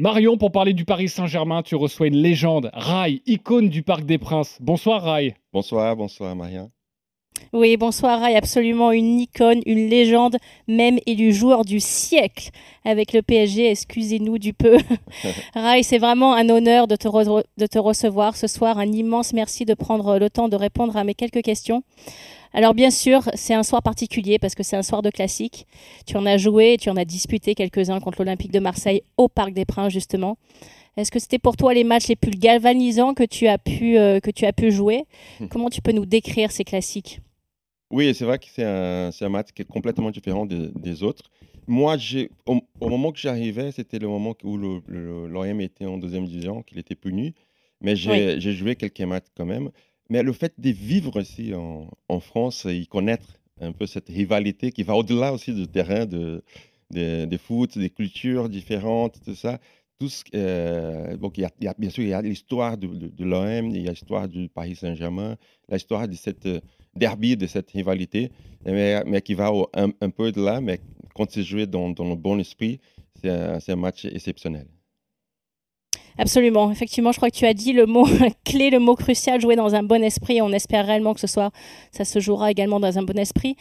Marion, pour parler du Paris Saint-Germain, tu reçois une légende, Rai, icône du Parc des Princes. Bonsoir Rai. Bonsoir, bonsoir Marion. Oui, bonsoir Rai, absolument une icône, une légende, même élu joueur du siècle avec le PSG, excusez-nous du peu. Rai, c'est vraiment un honneur de te, de te recevoir ce soir, un immense merci de prendre le temps de répondre à mes quelques questions. Alors bien sûr, c'est un soir particulier parce que c'est un soir de classique. Tu en as joué, tu en as disputé quelques-uns contre l'Olympique de Marseille au Parc des Princes justement. Est-ce que c'était pour toi les matchs les plus galvanisants que tu as pu, euh, que tu as pu jouer? Hmm. Comment tu peux nous décrire ces classiques? Oui, c'est vrai que c'est un, un, match qui est complètement différent des autres. Moi, au, au, moment que j'arrivais, c'était le moment où l'OM était en deuxième division, qu'il était puni. Mais j'ai joué quelques matchs quand même. Mais le fait de vivre ici en, en France et connaître un peu cette rivalité qui va au-delà aussi du terrain de, de, foot, des cultures différentes, tout ça. Tout ce, euh, donc il y, a, bien sûr il y a l'histoire de, de, l'OM, il y a l'histoire du Paris Saint-Germain, l'histoire de cette derby, de cette rivalité, mais, qui va un, peu de là, mais quand c'est joué dans, dans, le bon esprit, c'est un, un match exceptionnel. Absolument. Effectivement, je crois que tu as dit le mot clé, le mot crucial, jouer dans un bon esprit. On espère réellement que ce soir, ça se jouera également dans un bon esprit.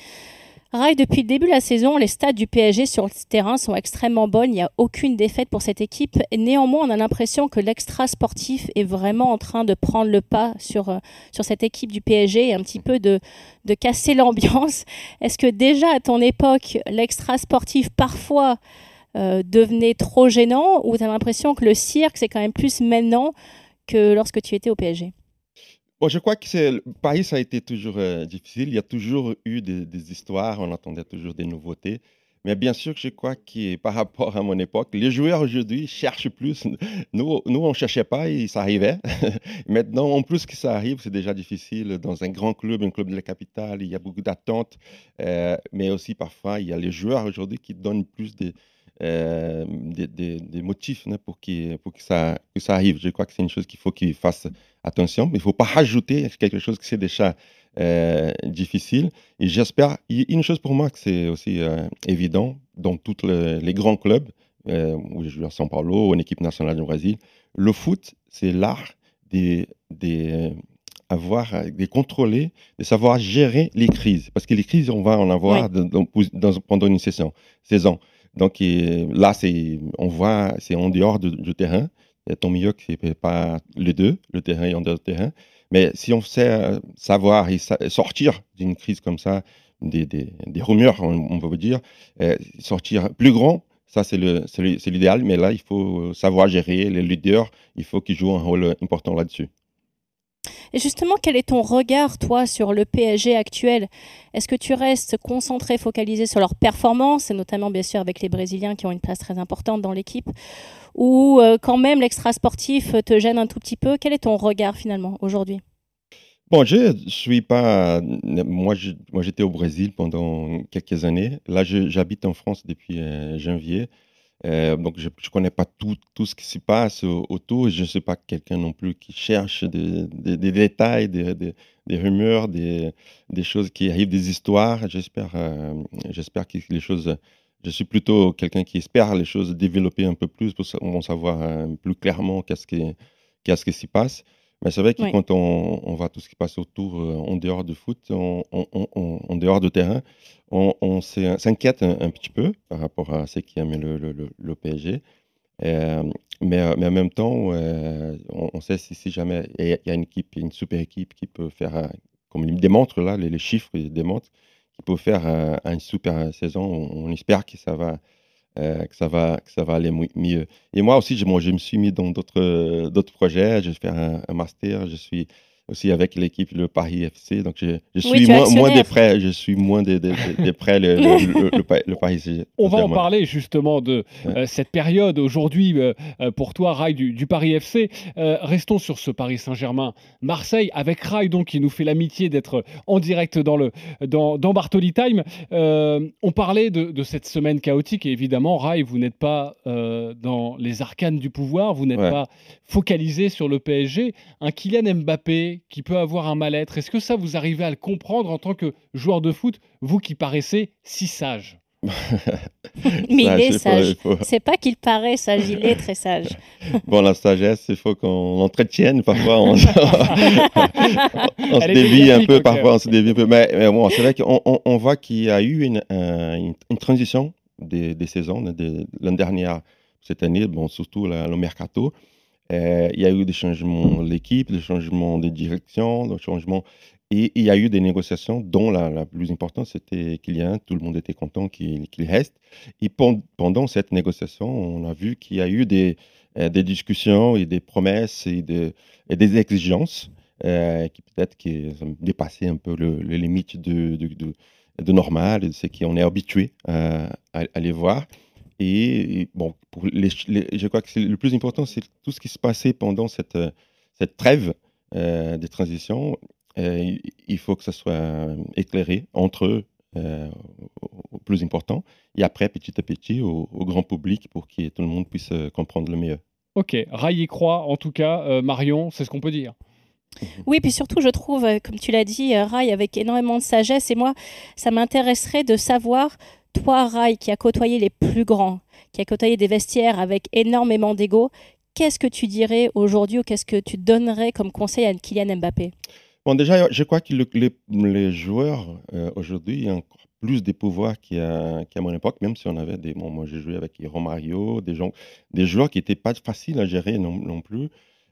Rai, depuis le début de la saison, les stats du PSG sur le terrain sont extrêmement bonnes. Il n'y a aucune défaite pour cette équipe. Néanmoins, on a l'impression que l'extra sportif est vraiment en train de prendre le pas sur, euh, sur cette équipe du PSG et un petit peu de, de casser l'ambiance. Est-ce que déjà à ton époque, l'extra sportif parfois euh, devenait trop gênant ou tu as l'impression que le cirque, c'est quand même plus maintenant que lorsque tu étais au PSG Bon, je crois que Paris, ça a été toujours euh, difficile. Il y a toujours eu des, histoires, on attendait toujours des nouveautés. Mais bien sûr je crois que par rapport à mon époque, les joueurs aujourd'hui cherchent plus. Nous, nous on ne cherchait pas et ça arrivait. Maintenant, en plus que ça arrive, c'est déjà difficile. Dans un grand club, un club de la capitale, il y a beaucoup d'attentes. Euh, mais aussi, parfois, il y a les joueurs aujourd'hui qui donnent plus de, euh, des, motifs hein, pour, pour que, ça, que ça arrive. Je crois que c'est une chose qu'il faut qu'ils fassent attention, mais il ne faut pas rajouter quelque chose qui c'est déjà euh, difficile. Et j'espère, une chose pour moi que c'est aussi euh, évident dans tous les grands clubs, où je joue à São Paulo, en équipe nationale du Brésil, le foot, c'est l'art des, des avoir, de contrôler, de savoir gérer les crises. Parce que les crises, on va en avoir pendant une saison. Donc là, c'est, on voit, c'est en dehors du, terrain. Tant mieux que c'est pas les deux, le terrain et en dehors du terrain. Mais si on sait euh, savoir et sortir d'une crise comme ça, des, rumeurs, on, peut dire, euh, sortir plus grand, ça c'est l'idéal. Mais là, il faut savoir gérer les leaders. Il faut qu'ils jouent un rôle important là-dessus. Et justement, quel est ton regard, toi, sur le PSG actuel? Est-ce que tu restes concentré, focalisé sur leur performance, et notamment bien sûr avec les Brésiliens qui ont une place très importante dans l'équipe, ou euh, quand même l'extra sportif te gêne un tout petit peu? Quel est ton regard finalement aujourd'hui? Bon, je suis pas. Moi, moi, j'étais au Brésil pendant quelques années. Là, j'habite en France depuis euh, janvier. Euh, donc, je ne connais pas tout, tout ce qui se passe autour. Je ne suis pas quelqu'un non plus qui cherche des, des, détails, des, des, rumeurs, des, choses qui arrivent, des histoires. J'espère euh, j'espère que les choses. Je suis plutôt quelqu'un qui espère les choses développer un peu plus pour savoir euh, plus clairement qu'est-ce qui, qu'est-ce qui s'y passe. Mais c'est vrai que quand on, on, voit tout ce qui passe autour, en dehors du foot, en dehors du terrain, on, s'inquiète un, petit peu par rapport à ce qui amène le, le, le, PSG. Euh, mais, mais, en même temps, euh, on, sait si, si jamais il y a une équipe, une super équipe qui peut faire, comme il démontre là, les, chiffres démontrent, qui peut faire une super saison. On, espère que ça va. Euh, que, ça va, que ça va aller mieux. Et moi aussi, je, moi, je me suis mis dans d'autres, projets. Je vais faire un, un master. Je suis aussi avec l'équipe le Paris FC. Donc je, je suis moins, moins, des prêts, je suis moins des, des, des prêts le, le, Paris FC. On va en parler justement de euh, cette période aujourd'hui euh, euh, pour toi, Rai du, du Paris FC. restons sur ce Paris Saint-Germain, Marseille avec Rai donc qui nous fait l'amitié d'être en direct dans le dans, dans Bartoli Time. on parlait de, de, cette semaine chaotique et évidemment Rai, vous n'êtes pas dans les arcanes du pouvoir, vous n'êtes pas focalisé sur le PSG. Un Kylian Mbappé qui peut avoir un mal-être. Est-ce que ça, vous arrivez à le comprendre en tant que joueur de foot, vous qui paraissez si sage? Mais il est sage. C'est pas qu'il paraît sage, il est très sage. bon, la sagesse, il faut qu'on l'entretienne. Parfois, on, se dévie un peu. Parfois, on se dévie un peu. Mais, bon, c'est vrai qu'on on, voit qu'il y a eu une, une, transition des, des saisons. L'année dernière, cette année, bon, surtout le mercato. Euh, il y a eu des changements de l'équipe, des changements de direction, des changements et il y a eu des négociations dont la, plus importante, c'était Kylian. Tout le monde était content qu'il reste. Et pendant cette négociation, on a vu qu'il y a eu des, euh, discussions et des promesses et, des exigences euh, qui peut-être dépassaient un peu les limites de, de, de, normal, de ce qu'on est habitué à, à, les voir. Et, bon, pour les, je crois que le plus important, c'est tout ce qui se passait pendant cette, cette trêve euh, des transitions euh, il faut que ça soit euh, éclairé entre eux euh, au plus important, et après, petit à petit, au, grand public pour que tout le monde puisse comprendre le mieux. Ok, Rai y croit, en tout cas, Marion, c'est ce qu'on peut dire. Oui, puis surtout, je trouve, comme tu l'as dit, Rai avec énormément de sagesse, et moi, ça m'intéresserait de savoir, toi, Rai, qui a côtoyé les plus grands, qui a côtoyé des vestiaires avec énormément d'ego, qu'est-ce que tu dirais aujourd'hui ou qu'est-ce que tu donnerais comme conseil à Kylian Mbappé? Bon, déjà, je crois que les, joueurs euh, aujourd'hui ont encore plus de pouvoirs qu'à mon époque, même si on avait des. Bon, moi, j'ai joué avec Romario, des, gens, des joueurs qui n'étaient pas faciles à gérer non, plus.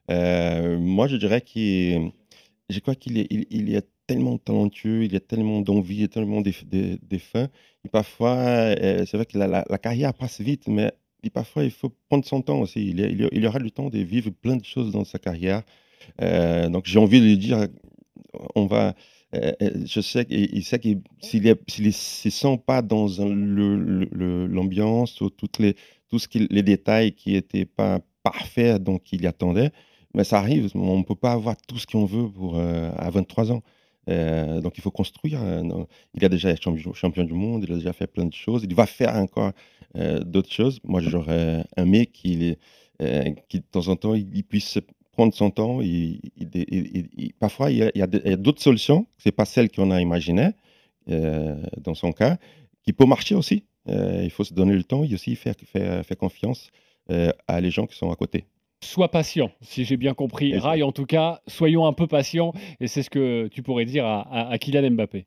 Euh, moi, je dirais qu'il je crois qu'il est, il, tellement talentueux, il y a tellement d'envie, et tellement de, fins. Et parfois, euh, c'est vrai que la, carrière passe vite, mais parfois, il faut prendre son temps aussi. Il, il, il, aura le temps de vivre plein de choses dans sa carrière. donc, j'ai envie de lui dire on va. Euh, euh, je sais qu'il sait que s'il ne se sent pas dans l'ambiance ou toutes les, tout ce qui, les détails qui n'étaient pas parfaits, donc il y attendait, mais ça arrive. On ne peut pas avoir tout ce qu'on veut pour, euh, à 23 ans. Donc il faut construire. il a déjà été champion, du monde, il a déjà fait plein de choses. Il va faire encore d'autres choses. Moi, j'aurais aimé qu'il qui de temps en temps, il puisse prendre son temps. parfois, il y a, d'autres solutions, ce n'est pas celle qu'on a imaginées euh, dans son cas, qui peut marcher aussi. Euh, il faut se donner le temps et aussi faire, confiance euh, à les gens qui sont à côté. Sois patient, si j'ai bien compris. Rai, en tout cas, soyons un peu patients, et c'est ce que tu pourrais dire à, à Kylian Mbappé.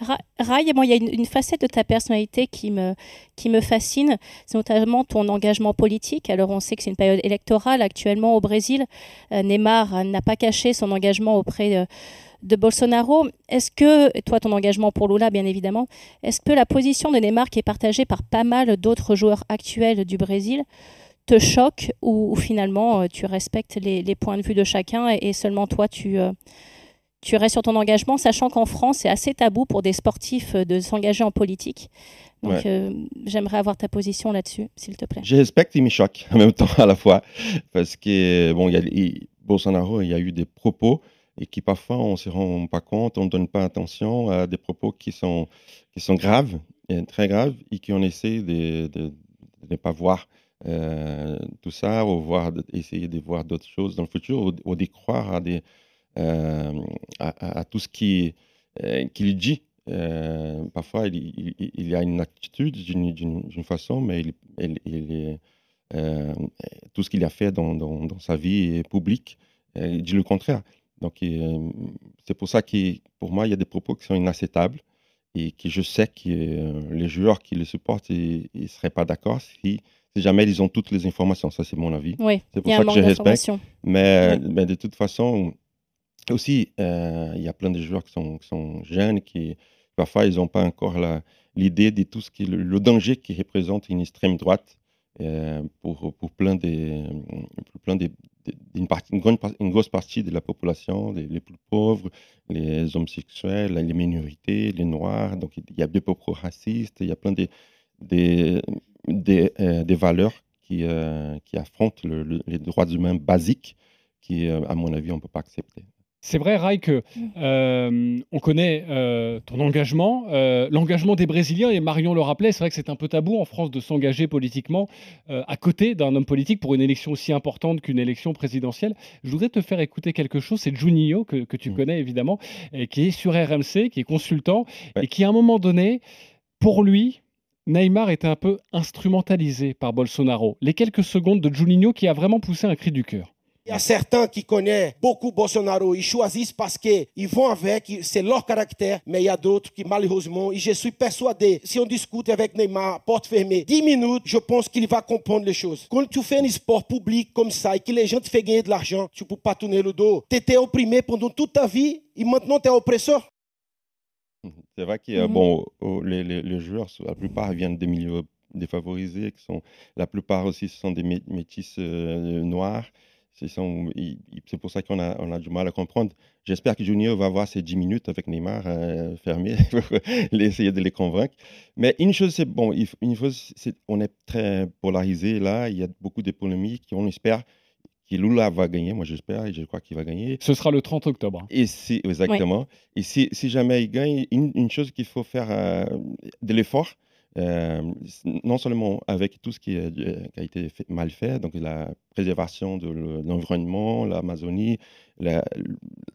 Rai, il y a une, facette de ta personnalité qui me, qui me fascine, c'est notamment ton engagement politique. Alors on sait que c'est une période électorale actuellement au Brésil. Euh, Neymar n'a pas caché son engagement auprès de, de Bolsonaro. Est-ce que, toi ton engagement pour Lula bien évidemment, est-ce que la position de Neymar qui est partagée par pas mal d'autres joueurs actuels du Brésil te choque ou, finalement euh, tu respectes les, points de vue de chacun et, seulement toi tu... Euh, tu restes sur ton engagement, sachant qu'en France, c'est assez tabou pour des sportifs euh, de s'engager en politique. Donc, euh, j'aimerais avoir ta position là-dessus, s'il te plaît. Je respecte et me choque en même temps à la fois. Parce que, bon, il y a, Bolsonaro, il y a eu des propos et qui parfois on ne se rend pas compte, on ne donne pas attention à des propos qui sont, qui sont graves, et très graves, et qu'on essaie de, de, ne pas voir euh, tout ça, ou voir, essayer de voir d'autres choses dans le futur, ou, ou croire euh, à, tout ce qu'il euh, dit. Euh, parfois, il, a une attitude d'une façon, mais tout ce qu'il a fait dans, sa vie publique, il dit le contraire. Donc, c'est pour ça que, pour moi, il y a des propos qui sont inacceptables et que je sais que les joueurs qui le supportent, ne seraient pas d'accord si, si, jamais ils ont toutes les informations. Ça, c'est mon avis. Oui, c'est pour ça que je respecte. Mais, mais, de toute façon, aussi, euh, il y a plein de joueurs qui sont, qui sont jeunes, qui parfois ils n'ont pas encore l'idée de tout ce qui le, danger qui représente une extrême droite euh, pour, pour plein des, plein des, une, partie, une, grande, une grosse partie de la population, les, plus pauvres, les homosexuels, les minorités, les noirs. Donc il y a des propos racistes, il y a plein de, des, des, euh, des valeurs qui, qui affrontent les droits humains basiques qui, à mon avis, on ne peut pas accepter. C'est vrai, Rai, que euh, on connaît euh, ton engagement, euh, l'engagement des Brésiliens, et Marion le rappelait, c'est vrai que c'est un peu tabou en France de s'engager politiquement à côté d'un homme politique pour une élection aussi importante qu'une élection présidentielle. Je voudrais te faire écouter quelque chose, c'est Juninho, que, tu mmh. connais évidemment, et qui est sur RMC, qui est consultant, et qui à un moment donné, pour lui, Neymar était un peu instrumentalisé par Bolsonaro. Les quelques secondes de Juninho qui a vraiment poussé un cri du cœur. Il y a certains qui connaissent beaucoup Bolsonaro, ils choisissent parce qu'ils vont avec, c'est leur caractère, mais il y a d'autres qui malheureusement, et je suis persuadé, si on discute avec Neymar, porte fermée, 10 minutes, je pense qu'il va comprendre les choses. Quand tu fais un sport public comme ça et que les gens te font gagner de l'argent, tu ne peux pas tourner le dos. Tu étais opprimé pendant toute ta vie et maintenant tu es oppresseur. C'est vrai que Mhm. bon, au- les, les- les joueurs, la plupart viennent des milieux défavorisés, qui sont, la plupart aussi ce sont des mé- métis euh, noirs. C'est pour ça qu'on a, on a du mal à comprendre. J'espère que Junior va avoir ses 10 minutes avec Neymar euh, fermé essayer de les convaincre. Mais une chose, c'est bon, une chose, on est très polarisé là. Il y a beaucoup de polémiques. On espère que Lula va gagner. Moi, j'espère et je crois qu'il va gagner. Ce sera le 30 octobre. Et si, exactement. Et si, si jamais il gagne, une, une chose qu'il faut faire euh, de l'effort, euh, non seulement avec tout ce qui, est, euh, qui a été fait- mal fait, donc la préservation de le- l'environnement, l'Amazonie, la-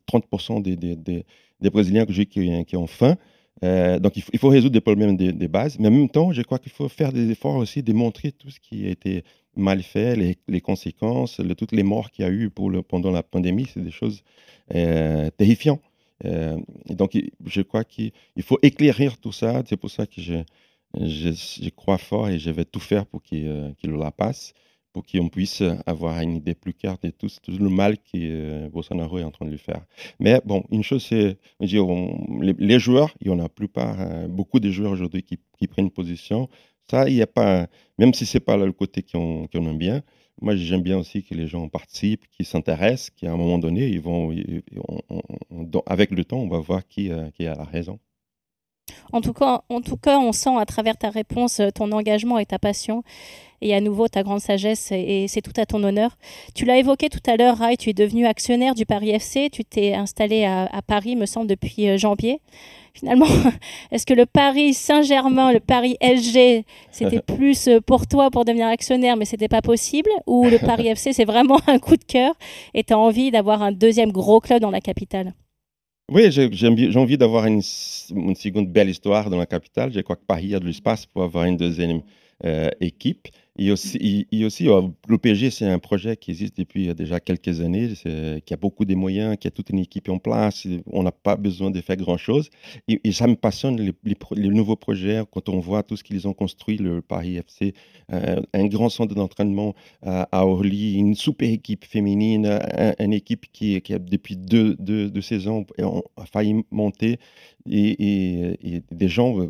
30% des, des, des- des Brésiliens qui, qui ont faim. Euh, donc il faut, il faut résoudre des problèmes des bases, mais en même temps, je crois qu'il faut faire des efforts aussi, démontrer tout ce qui a été mal fait, les, conséquences, toutes les morts qu'il y a eu pendant la pandémie, c'est des choses euh, terrifiantes. Euh, donc, je crois qu'il il faut éclairir tout ça. C'est pour ça que je, crois fort et je vais tout faire pour qu'il euh, qu'il la passe, pour qu'on puisse avoir une idée plus claire de tout, le mal que euh, Bolsonaro est en train de lui faire. Mais bon, une chose, c'est, les, joueurs, il y en a plupart, beaucoup de joueurs aujourd'hui qui prennent position. Ça, il n'y a pas, même si c'est pas le côté qu'on aime bien, moi, j'aime bien aussi que les gens participent, qu'ils s'intéressent, qu'à un moment donné, ils vont, avec le temps, on va voir qui, euh, qui a la raison. En tout, cas, en tout cas, on sent à travers ta réponse euh, ton engagement et ta passion, et à nouveau ta grande sagesse, et c'est tout à ton honneur. Tu l'as évoqué tout à l'heure, Rai, tu es devenu actionnaire du Paris FC, tu t'es installé à, à Paris, me semble, depuis euh, janvier. Finalement, est-ce que le Paris Saint-Germain, le Paris SG, c'était plus euh, pour toi pour devenir actionnaire, mais c'était pas possible, ou le Paris FC, c'est vraiment un coup de cœur, et tu as envie d'avoir un deuxième gros club dans la capitale? Oui, j'ai envie, d'avoir une, une seconde belle histoire dans la capitale. Je crois que Paris a de l'espace pour avoir une deuxième euh, équipe. Euh, le PSG, c'est un projet qui existe depuis euh, déjà quelques années, qui a beaucoup de moyens, qui a toute une équipe en place. On n'a pas besoin de faire grand-chose. Et, ça me passionne, les, nouveaux projets, quand on voit tout ce qu'ils ont construit, le Paris FC, euh, un grand centre d'entraînement à, à Orly, une super équipe féminine, un- une équipe qui, depuis deux, deux, saisons on a failli monter. Et des gens, euh,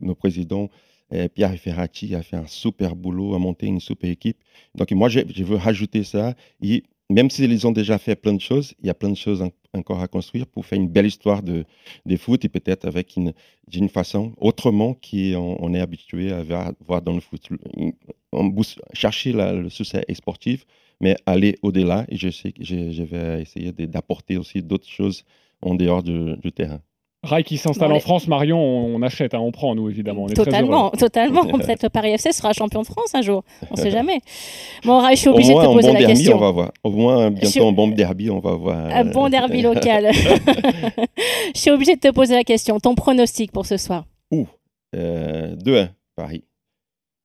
nos présidents, euh, Pierre Ferrati a fait un super boulot, a monté une super équipe. Donc moi, je, veux rajouter ça. Et même s'ils ont déjà fait plein de choses, il y a plein de choses en- encore à construire pour faire une belle histoire de, de foot et peut-être avec une, d'une façon autrement qu'on on est habitué à voir, dans le foot. On chercher le succès sportif, mais aller au-delà. Et je vais essayer d'apporter aussi d'autres choses en dehors du terrain. Rai qui s'installe Bon, en France, Marion, on, on achète, hein, on prend, nous, évidemment. On est très Totalement, totalement. Peut-être le Paris FC sera champion de France un jour. On ne sait jamais. Bon, Rai, je suis Au obligée de te poser bon la derby, on question. va voir. Au moins, bientôt, Je- un bon derby, on va voir. Un bon derby local. je suis obligée de te poser la question. Ton pronostic pour ce soir? Ouh, euh, 2-1, Paris.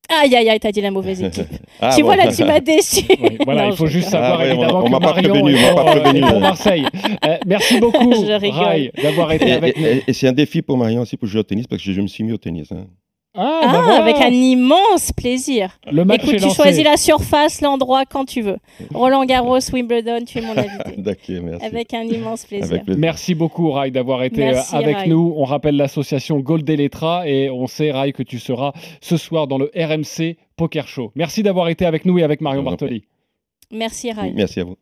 Aïe, aïe, aïe, t'as dit la mauvaise équipe. Ah, tu bon. vois, là, tu m'as déçu. Oui, voilà, Non, il faut je juste savoir Ah évidemment on que m'a pas Marion prévenu, est on pas prévenu. est pour Marseille. Euh, merci beaucoup, Je. Rai, d'avoir été Et, avec nous. et- et- et c'est un défi pour Marion aussi pour jouer au tennis parce que je me suis mis au tennis. hein. Ah, Ah, bah voilà. avec un immense plaisir. Le match Écoute, est tu lancé. choisis la surface, l'endroit, quand tu veux. Roland Garros, Wimbledon, tu es mon invité. D'accord, merci. Avec un immense plaisir. Avec plaisir. Merci beaucoup, Rai, d'avoir été Merci, euh, avec Rai. nous. On rappelle l'association Gold Electra et on sait, Rai, que tu seras ce soir dans le RMC Poker Show. Merci d'avoir été avec nous et avec Marion. Bartoli. Merci, Rai. Merci à vous.